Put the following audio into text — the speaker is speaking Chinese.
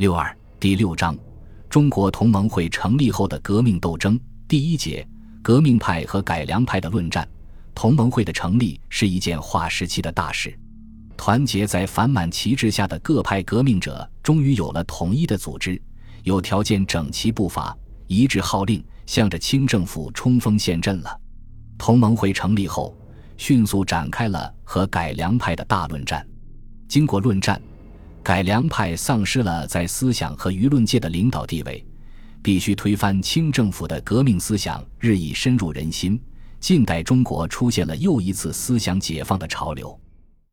六二第六章，中国同盟会成立后的革命斗争第一节，革命派和改良派的论战。同盟会的成立是一件划时期的大事，团结在反满旗帜下的各派革命者终于有了统一的组织，有条件整齐步伐，一致号令，向着清政府冲锋陷阵了。同盟会成立后，迅速展开了和改良派的大论战。经过论战。改良派丧失了在思想和舆论界的领导地位，必须推翻清政府的革命思想日益深入人心。近代中国出现了又一次思想解放的潮流。